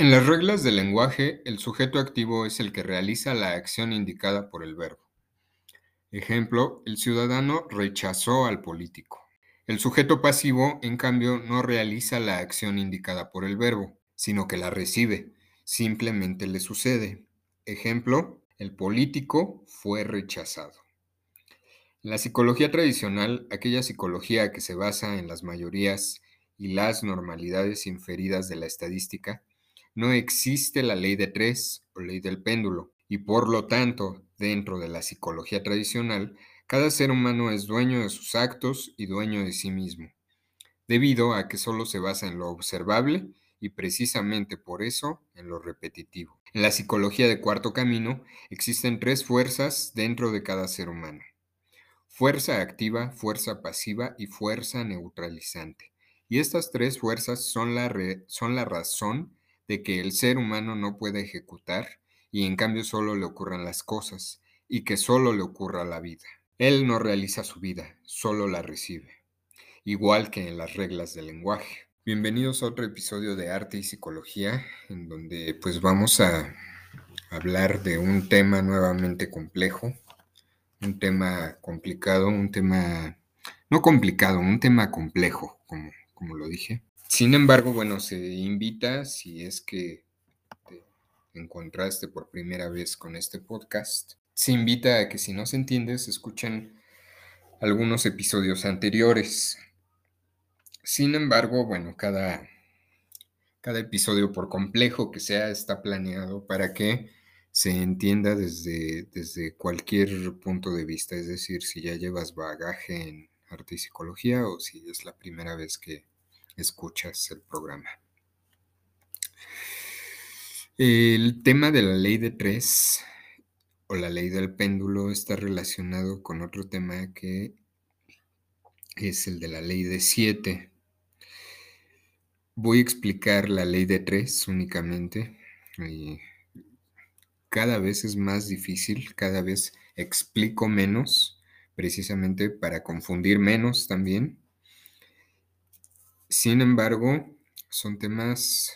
En las reglas del lenguaje, el sujeto activo es el que realiza la acción indicada por el verbo. Ejemplo, el ciudadano rechazó al político. El sujeto pasivo, en cambio, no realiza la acción indicada por el verbo, sino que la recibe. Simplemente le sucede. Ejemplo, el político fue rechazado. La psicología tradicional, aquella psicología que se basa en las mayorías y las normalidades inferidas de la estadística, no existe la ley de tres o ley del péndulo, y por lo tanto, dentro de la psicología tradicional, cada ser humano es dueño de sus actos y dueño de sí mismo, debido a que solo se basa en lo observable y precisamente por eso en lo repetitivo. En la psicología de cuarto camino existen tres fuerzas dentro de cada ser humano. Fuerza activa, fuerza pasiva y fuerza neutralizante. Y estas tres fuerzas son la, son la razón de que el ser humano no puede ejecutar y en cambio solo le ocurran las cosas y que solo le ocurra la vida. Él no realiza su vida, solo la recibe, igual que en las reglas del lenguaje. Bienvenidos a otro episodio de Arte y Psicología, en donde pues vamos a hablar de un tema nuevamente complejo, un tema complicado, un tema no complicado, un tema complejo, como, como lo dije. Sin embargo, bueno, se invita, si es que te encontraste por primera vez con este podcast, se invita a que si no se entiende, se escuchen algunos episodios anteriores. Sin embargo, bueno, cada, cada episodio, por complejo que sea, está planeado para que se entienda desde, desde cualquier punto de vista, es decir, si ya llevas bagaje en arte y psicología o si es la primera vez que escuchas el programa. El tema de la ley de tres o la ley del péndulo está relacionado con otro tema que es el de la ley de siete. Voy a explicar la ley de tres únicamente. cada vez es más difícil, cada vez explico menos, precisamente para confundir menos también. Sin embargo, son temas,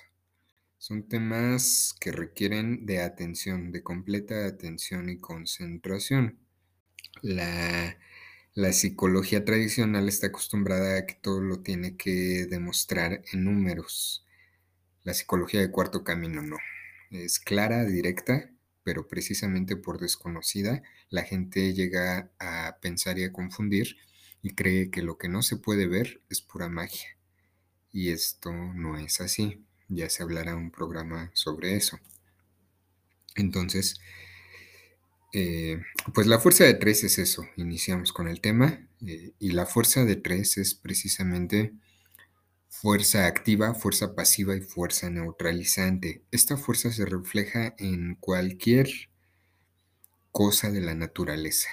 son temas que requieren de atención, de completa atención y concentración. La, la psicología tradicional está acostumbrada a que todo lo tiene que demostrar en números. La psicología de cuarto camino no. Es clara, directa, pero precisamente por desconocida, la gente llega a pensar y a confundir y cree que lo que no se puede ver es pura magia y esto no es así. Ya se hablará un programa sobre eso. Entonces, eh, pues la fuerza de tres es eso. Iniciamos con el tema eh, y la fuerza de tres es precisamente fuerza activa, fuerza pasiva y fuerza neutralizante. Esta fuerza se refleja en cualquier cosa de la naturaleza.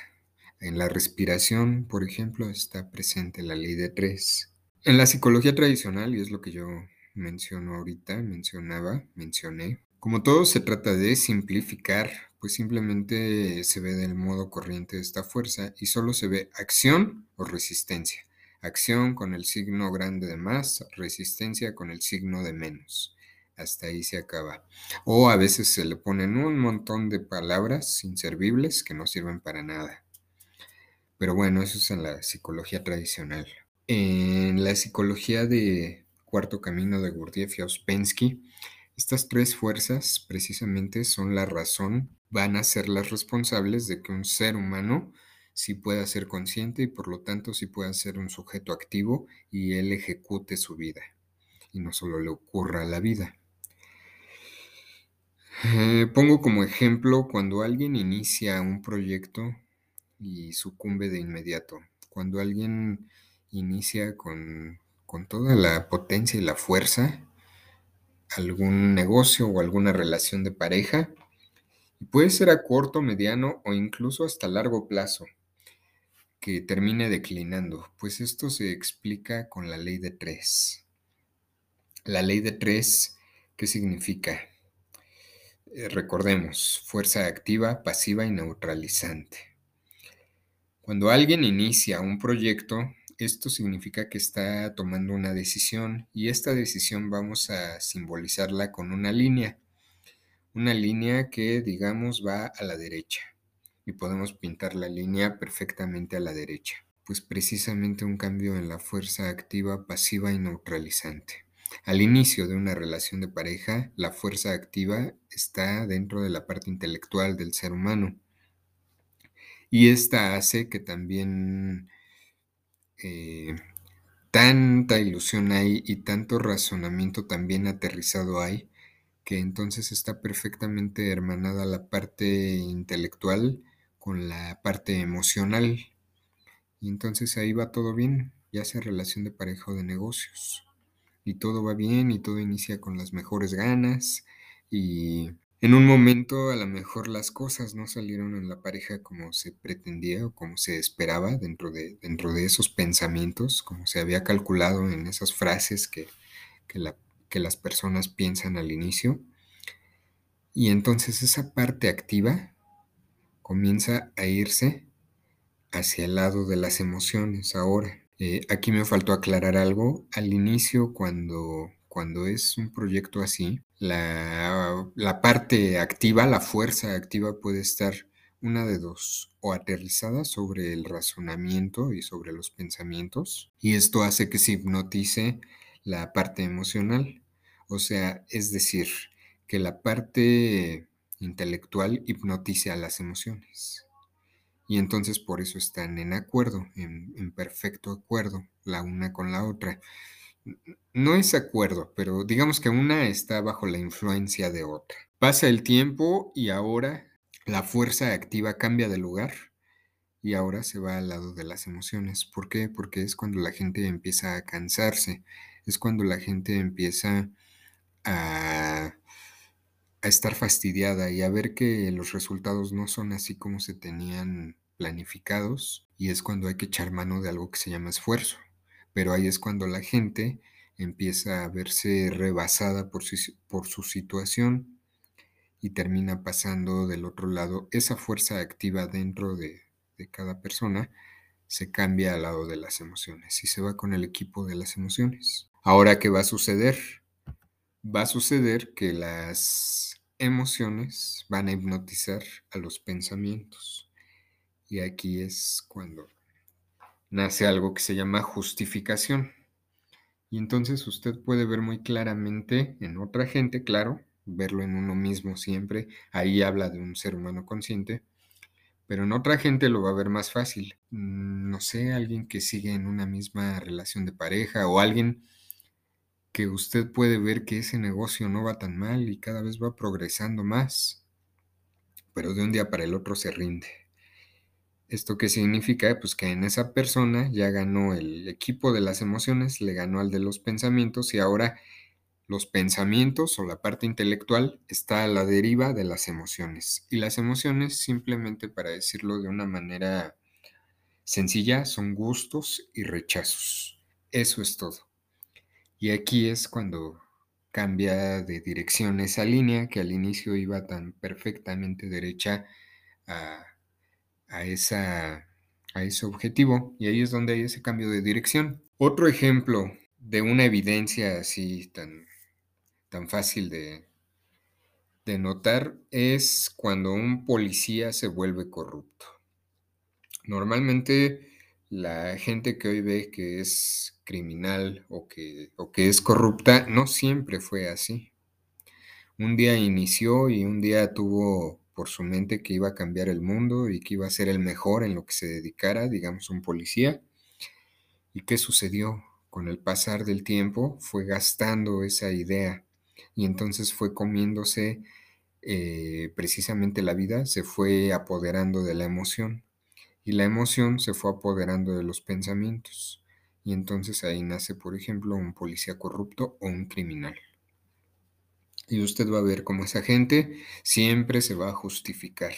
En la respiración, por ejemplo, está presente la ley de tres. En la psicología tradicional, y es lo que yo menciono ahorita, mencionaba, mencioné, como todo se trata de simplificar, pues simplemente se ve del modo corriente esta fuerza y solo se ve acción o resistencia. Acción con el signo grande de más, resistencia con el signo de menos. Hasta ahí se acaba. O a veces se le ponen un montón de palabras inservibles que no sirven para nada. Pero bueno, eso es en la psicología tradicional. En la psicología de Cuarto Camino de Gurdjieff y Ouspensky, estas tres fuerzas precisamente son la razón, van a ser las responsables de que un ser humano sí pueda ser consciente y por lo tanto sí pueda ser un sujeto activo y él ejecute su vida y no solo le ocurra la vida. Eh, pongo como ejemplo cuando alguien inicia un proyecto y sucumbe de inmediato, cuando alguien inicia con, toda la potencia y la fuerza algún negocio o alguna relación de pareja y puede ser a corto, mediano o incluso hasta largo plazo que termine declinando, pues esto se explica con la ley de tres. La ley de tres, ¿qué significa? Eh, recordemos, fuerza activa, pasiva y neutralizante. Cuando alguien inicia un proyecto, esto significa que está tomando una decisión y esta decisión vamos a simbolizarla con una línea. Una línea que, digamos, va a la derecha y podemos pintar la línea perfectamente a la derecha. Pues precisamente un cambio en la fuerza activa, pasiva y neutralizante. Al inicio de una relación de pareja, la fuerza activa está dentro de la parte intelectual del ser humano. Y esta hace que también eh, tanta ilusión hay y tanto razonamiento también aterrizado hay, que entonces está perfectamente hermanada la parte intelectual con la parte emocional. Y entonces ahí va todo bien, ya sea relación de pareja o de negocios y todo va bien y todo inicia con las mejores ganas y en un momento a lo mejor las cosas no salieron en la pareja como se pretendía o como se esperaba dentro de, dentro de esos pensamientos, como se había calculado en esas frases que, que, las personas piensan al inicio. Y entonces esa parte activa comienza a irse hacia el lado de las emociones ahora. Eh, aquí me faltó aclarar algo. Al inicio, cuando, cuando es un proyecto así, la, parte activa, la fuerza activa puede estar una de dos, o aterrizada sobre el razonamiento y sobre los pensamientos, y esto hace que se hipnotice la parte emocional. O sea, es decir, que la parte intelectual hipnotice a las emociones y entonces por eso están en acuerdo, en, perfecto acuerdo, la una con la otra. No es acuerdo, pero digamos que una está bajo la influencia de otra. Pasa el tiempo y ahora la fuerza activa cambia de lugar y ahora se va al lado de las emociones. ¿Por qué? Porque es cuando la gente empieza a cansarse, es cuando la gente empieza a a estar fastidiada y a ver que los resultados no son así como se tenían planificados y es cuando hay que echar mano de algo que se llama esfuerzo. Pero ahí es cuando la gente empieza a verse rebasada por su, por su situación y termina pasando del otro lado. Esa fuerza activa dentro de, de cada persona se cambia al lado de las emociones y se va con el equipo de las emociones. Ahora, ¿qué va a suceder? Va a suceder que las emociones van a hipnotizar a los pensamientos. Y aquí es cuando nace algo que se llama justificación. Y entonces usted puede ver muy claramente en otra gente, claro, verlo en uno mismo siempre. Ahí habla de un ser humano consciente. Pero en otra gente lo va a ver más fácil. Mm, no sé, alguien que sigue en una misma relación de pareja o alguien que usted puede ver que ese negocio no va tan mal y cada vez va progresando más. Pero de un día para el otro se rinde. ¿Esto qué significa? Pues que en esa persona ya ganó el equipo de las emociones, le ganó al de los pensamientos y ahora los pensamientos o la parte intelectual está a la deriva de las emociones. Y las emociones, simplemente para decirlo de una manera sencilla, son gustos y rechazos. Eso es todo. Y aquí es cuando cambia de dirección esa línea que al inicio iba tan perfectamente derecha a a, a ese objetivo y ahí es donde hay ese cambio de dirección. Otro ejemplo de una evidencia así tan, tan fácil de, de notar es cuando un policía se vuelve corrupto. Normalmente la gente que hoy ve que es criminal o que, o que es corrupta no siempre fue así. Un día inició y un día tuvo por su mente que iba a cambiar el mundo y que iba a ser el mejor en lo que se dedicara, digamos, un policía. ¿Y qué sucedió? Con el pasar del tiempo fue gastando esa idea y entonces fue comiéndose eh, precisamente la vida, se fue apoderando de la emoción y la emoción se fue apoderando de los pensamientos. Y entonces ahí nace, por ejemplo, un policía corrupto o un criminal. Y usted va a ver cómo esa gente siempre se va a justificar.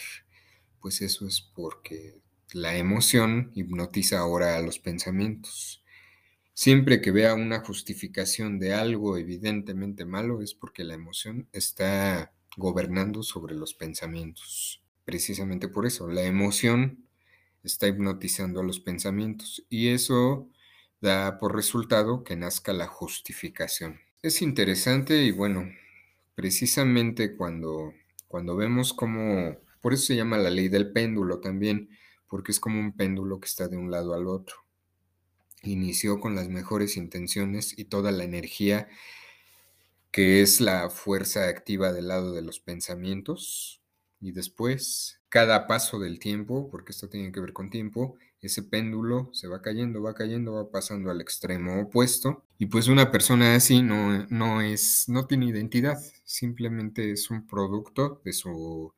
Pues eso es porque la emoción hipnotiza ahora a los pensamientos. Siempre que vea una justificación de algo evidentemente malo es porque la emoción está gobernando sobre los pensamientos. Precisamente por eso, la emoción está hipnotizando a los pensamientos. Y eso da por resultado que nazca la justificación. Es interesante y bueno, precisamente cuando, cuando vemos cómo, por eso se llama la ley del péndulo también, porque es como un péndulo que está de un lado al otro. Inició con las mejores intenciones y toda la energía que es la fuerza activa del lado de los pensamientos, y después, cada paso del tiempo, porque esto tiene que ver con tiempo, ese péndulo se va cayendo, va cayendo, va pasando al extremo opuesto. Y pues una persona así no, no es, no tiene identidad, simplemente es un producto de su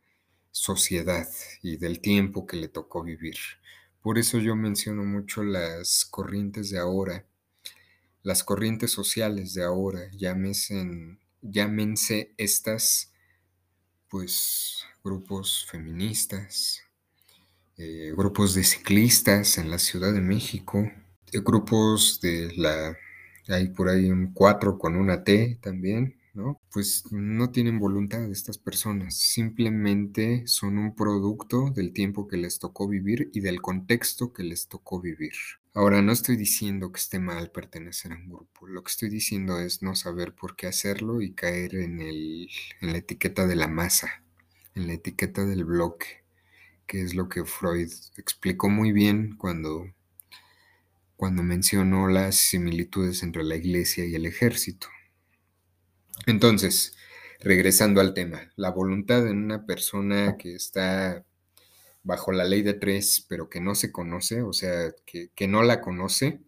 sociedad y del tiempo que le tocó vivir. Por eso yo menciono mucho las corrientes de ahora, las corrientes sociales de ahora, llámense, llámense estas, pues, grupos feministas, eh, grupos de ciclistas en la Ciudad de México, eh, grupos de la, hay por ahí un 4 con una T también, ¿no? Pues no tienen voluntad estas personas, simplemente son un producto del tiempo que les tocó vivir y del contexto que les tocó vivir. Ahora, no estoy diciendo que esté mal pertenecer a un grupo, lo que estoy diciendo es no saber por qué hacerlo y caer en, el, en la etiqueta de la masa, en la etiqueta del bloque que es lo que Freud explicó muy bien cuando, cuando mencionó las similitudes entre la iglesia y el ejército. Entonces, regresando al tema, la voluntad en una persona que está bajo la ley de tres, pero que no se conoce, o sea, que, que no la conoce,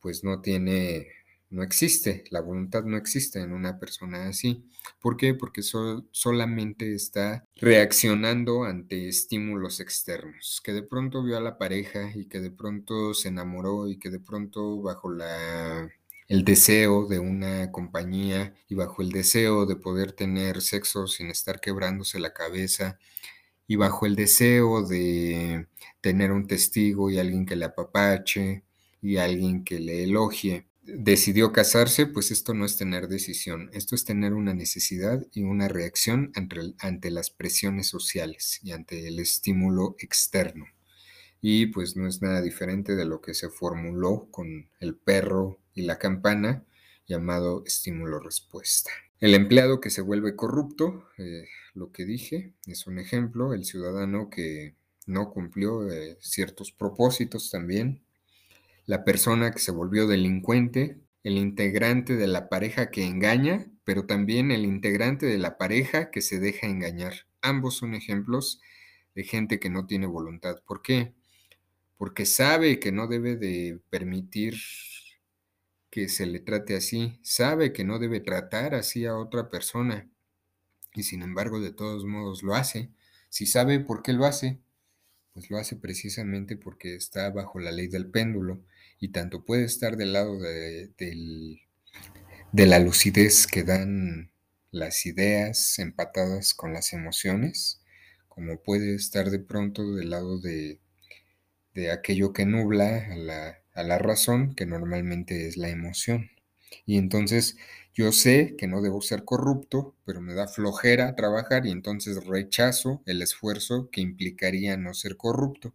pues no tiene no existe, la voluntad no existe en una persona así. ¿Por qué? Porque solamente está reaccionando ante estímulos externos, que de pronto vio a la pareja y que de pronto se enamoró y que de pronto bajo la el deseo de una compañía y bajo el deseo de poder tener sexo sin estar quebrándose la cabeza y bajo el deseo de tener un testigo y alguien que le apapache y alguien que le elogie, decidió casarse, pues esto no es tener decisión, esto es tener una necesidad y una reacción ante, las presiones sociales y ante el estímulo externo. Y pues no es nada diferente de lo que se formuló con el perro y la campana, llamado estímulo-respuesta. El empleado que se vuelve corrupto, eh, lo que dije, es un ejemplo, el ciudadano que no cumplió eh, ciertos propósitos también, la persona que se volvió delincuente, el integrante de la pareja que engaña, pero también el integrante de la pareja que se deja engañar. Ambos son ejemplos de gente que no tiene voluntad. ¿Por qué? Porque sabe que no debe de permitir que se le trate así, sabe que no debe tratar así a otra persona y sin embargo de todos modos lo hace. Si sabe por qué lo hace, pues lo hace precisamente porque está bajo la ley del péndulo y tanto puede estar del lado de, de la lucidez que dan las ideas empatadas con las emociones, como puede estar de pronto del lado de, de aquello que nubla a la, a la razón, que normalmente es la emoción. Y entonces yo sé que no debo ser corrupto, pero me da flojera trabajar y entonces rechazo el esfuerzo que implicaría no ser corrupto.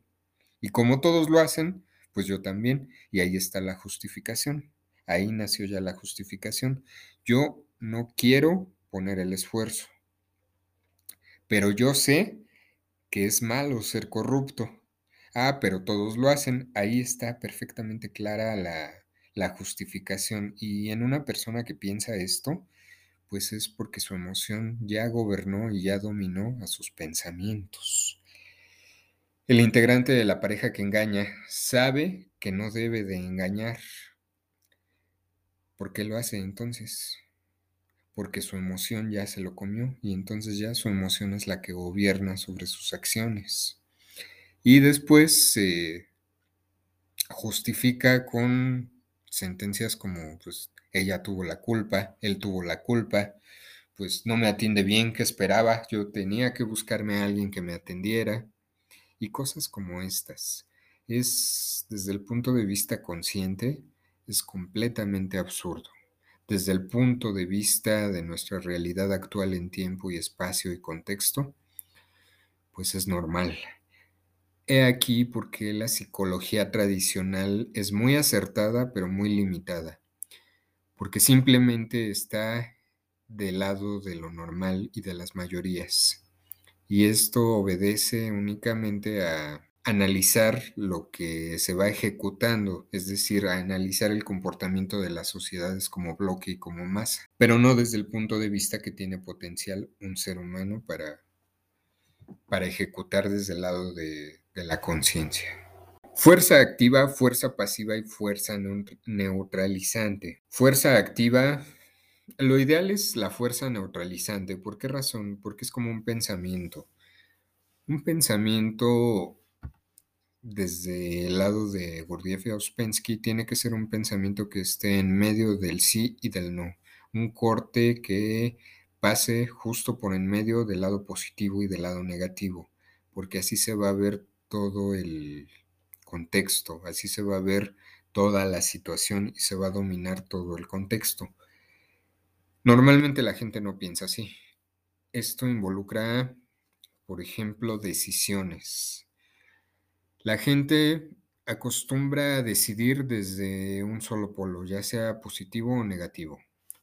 Y como todos lo hacen, pues yo también. Y ahí está la justificación. Ahí nació ya la justificación. Yo no quiero poner el esfuerzo, pero yo sé que es malo ser corrupto. Ah, pero todos lo hacen. Ahí está perfectamente clara la, la justificación. Y en una persona que piensa esto, pues es porque su emoción ya gobernó y ya dominó a sus pensamientos. El integrante de la pareja que engaña sabe que no debe de engañar. ¿Por qué lo hace entonces? Porque su emoción ya se lo comió y entonces ya su emoción es la que gobierna sobre sus acciones. Y después se justifica con sentencias como pues ella tuvo la culpa, él tuvo la culpa, pues no me atiende bien, que esperaba? Yo tenía que buscarme a alguien que me atendiera y cosas como estas. Es, desde el punto de vista consciente, es completamente absurdo. Desde el punto de vista de nuestra realidad actual en tiempo y espacio y contexto, pues es normal. He aquí por qué la psicología tradicional es muy acertada, pero muy limitada, porque simplemente está del lado de lo normal y de las mayorías. Y esto obedece únicamente a analizar lo que se va ejecutando, es decir, a analizar el comportamiento de las sociedades como bloque y como masa, pero no desde el punto de vista que tiene potencial un ser humano para, para ejecutar desde el lado de, de la conciencia. Fuerza activa, fuerza pasiva y fuerza neutralizante. Fuerza activa, lo ideal es la fuerza neutralizante. ¿Por qué razón? Porque es como un pensamiento. Un pensamiento desde el lado de Gurdjieff y Ouspensky tiene que ser un pensamiento que esté en medio del sí y del no. Un corte que pase justo por en medio del lado positivo y del lado negativo, porque así se va a ver todo el contexto, así se va a ver toda la situación y se va a dominar todo el contexto. Normalmente la gente no piensa así. Esto involucra, por ejemplo, decisiones. La gente acostumbra a decidir desde un solo polo, ya sea positivo o negativo.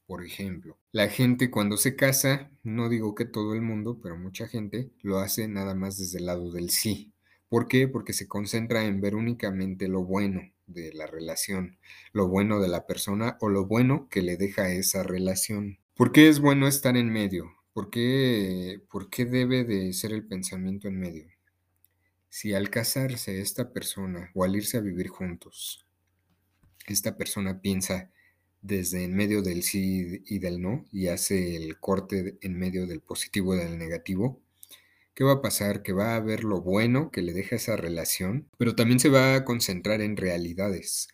Por ejemplo, la gente cuando se casa, no digo que todo el mundo, pero mucha gente lo hace nada más desde el lado del sí. ¿Por qué? Porque se concentra en ver únicamente lo bueno de la relación, lo bueno de la persona o lo bueno que le deja esa relación. ¿Por qué es bueno estar en medio? ¿Por qué, ¿Por qué debe de ser el pensamiento en medio? Si al casarse esta persona o al irse a vivir juntos, esta persona piensa desde en medio del sí y del no y hace el corte en medio del positivo y del negativo, ¿Qué va a pasar? Que va a ver lo bueno que le deja esa relación, pero también se va a concentrar en realidades.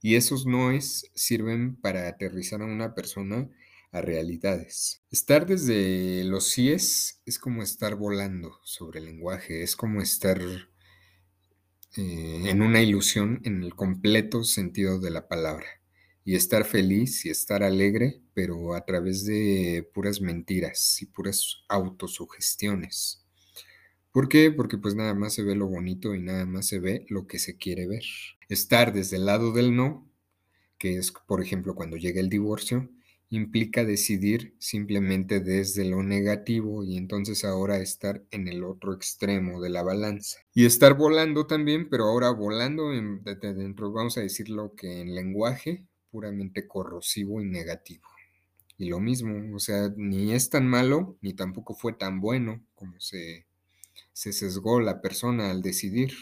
Y esos noes sirven para aterrizar a una persona a realidades. Estar desde los síes es como estar volando sobre el lenguaje, es como estar eh, en una ilusión en el completo sentido de la palabra. Y estar feliz y estar alegre, pero a través de puras mentiras y puras autosugestiones. ¿Por qué? Porque pues nada más se ve lo bonito y nada más se ve lo que se quiere ver. Estar desde el lado del no, que es por ejemplo cuando llega el divorcio, implica decidir simplemente desde lo negativo y entonces ahora estar en el otro extremo de la balanza. Y estar volando también, pero ahora volando en, dentro, vamos a decirlo que en lenguaje puramente corrosivo y negativo. Y lo mismo, o sea, ni es tan malo, ni tampoco fue tan bueno como se se sesgó la persona al decidir.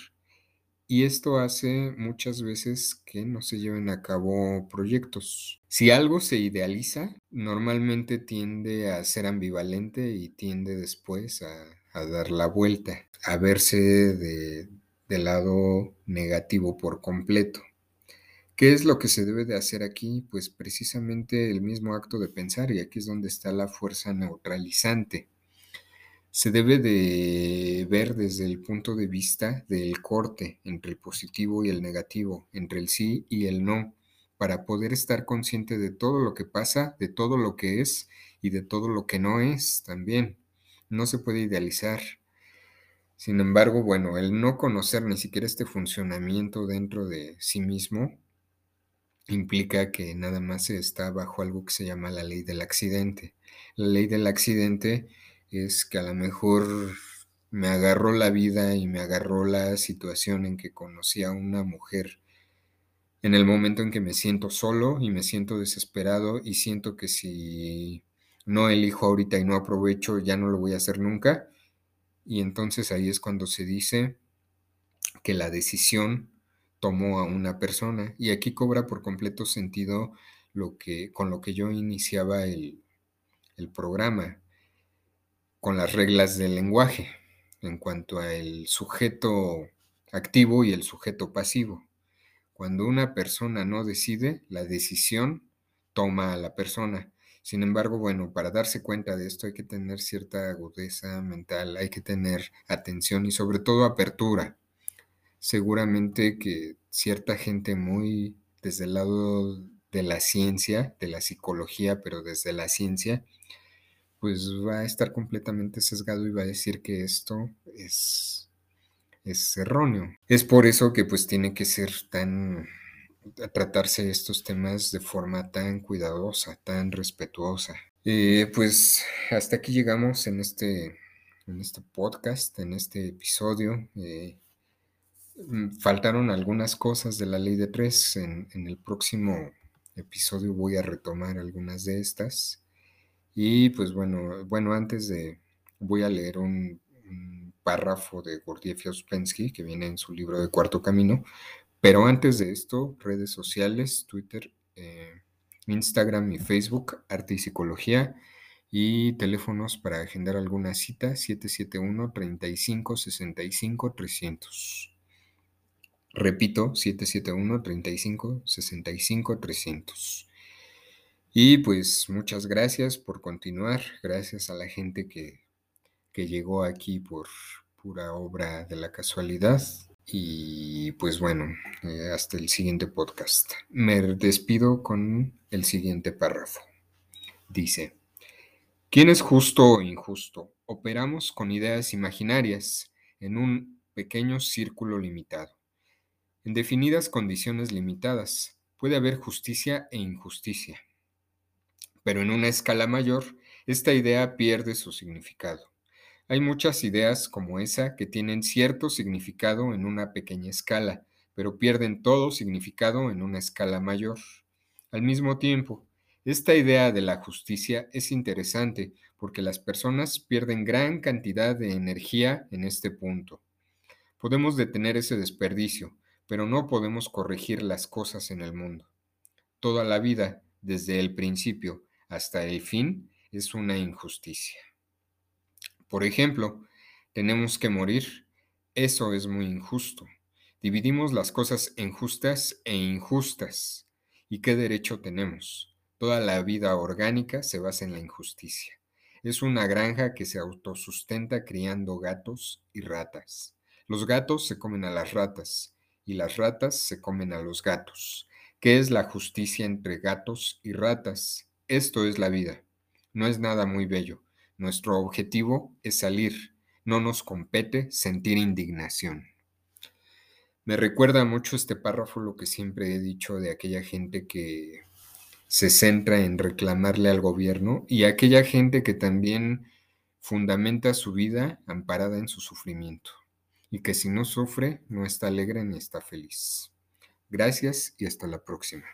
Y esto hace muchas veces que no se lleven a cabo proyectos. Si algo se idealiza, normalmente tiende a ser ambivalente y tiende después a, dar la vuelta, a verse de, del lado negativo por completo. ¿Qué es lo que se debe de hacer aquí? Pues precisamente el mismo acto de pensar y aquí es donde está la fuerza neutralizante se debe de ver desde el punto de vista del corte entre el positivo y el negativo, entre el sí y el no, para poder estar consciente de todo lo que pasa, de todo lo que es y de todo lo que no es también. No se puede idealizar. Sin embargo, bueno, el no conocer ni siquiera este funcionamiento dentro de sí mismo implica que nada más está bajo algo que se llama la ley del accidente. La ley del accidente es que a lo mejor me agarró la vida y me agarró la situación en que conocí a una mujer en el momento en que me siento solo y me siento desesperado y siento que si no elijo ahorita y no aprovecho ya no lo voy a hacer nunca. Y entonces ahí es cuando se dice que la decisión tomó a una persona y aquí cobra por completo sentido lo que con lo que yo iniciaba el, el programa con las reglas del lenguaje en cuanto al sujeto activo y el sujeto pasivo. Cuando una persona no decide, la decisión toma a la persona. Sin embargo, bueno, para darse cuenta de esto hay que tener cierta agudeza mental, hay que tener atención y sobre todo apertura. Seguramente que cierta gente muy desde el lado de la ciencia, de la psicología, pero desde la ciencia, pues va a estar completamente sesgado y va a decir que esto es, es erróneo. Es por eso que pues tiene que ser tan tratarse estos temas de forma tan cuidadosa, tan respetuosa. Eh, pues hasta aquí llegamos en este, en este podcast, en este episodio. Eh, mm, faltaron algunas cosas de la ley de tres. En, el próximo episodio voy a retomar algunas de estas. Y pues bueno, bueno, antes de voy a leer un, párrafo de Gurdjieff Ouspensky que viene en su libro de Cuarto Camino, pero antes de esto, redes sociales, Twitter, eh, Instagram y Facebook, Arte y Psicología y teléfonos para agendar alguna cita 771 35 65 300. Repito, 771 35 65 300. Y pues muchas gracias por continuar, gracias a la gente que, que llegó aquí por pura obra de la casualidad. Y pues bueno, eh, hasta el siguiente podcast. Me despido con el siguiente párrafo. Dice, ¿quién es justo o injusto? Operamos con ideas imaginarias en un pequeño círculo limitado. En definidas condiciones limitadas puede haber justicia e injusticia. Pero en una escala mayor, esta idea pierde su significado. Hay muchas ideas como esa que tienen cierto significado en una pequeña escala, pero pierden todo significado en una escala mayor. Al mismo tiempo, esta idea de la justicia es interesante porque las personas pierden gran cantidad de energía en este punto. Podemos detener ese desperdicio, pero no podemos corregir las cosas en el mundo. Toda la vida, desde el principio hasta el fin, es una injusticia. Por ejemplo, tenemos que morir. Eso es muy injusto. Dividimos las cosas en justas e injustas. ¿Y qué derecho tenemos? Toda la vida orgánica se basa en la injusticia. Es una granja que se autosustenta criando gatos y ratas. Los gatos se comen a las ratas y las ratas se comen a los gatos. ¿Qué es la justicia entre gatos y ratas? Esto es la vida. No es nada muy bello. Nuestro objetivo es salir, no nos compete sentir indignación. Me recuerda mucho este párrafo lo que siempre he dicho de aquella gente que se centra en reclamarle al gobierno y aquella gente que también fundamenta su vida amparada en su sufrimiento y que si no sufre no está alegre ni está feliz. Gracias y hasta la próxima.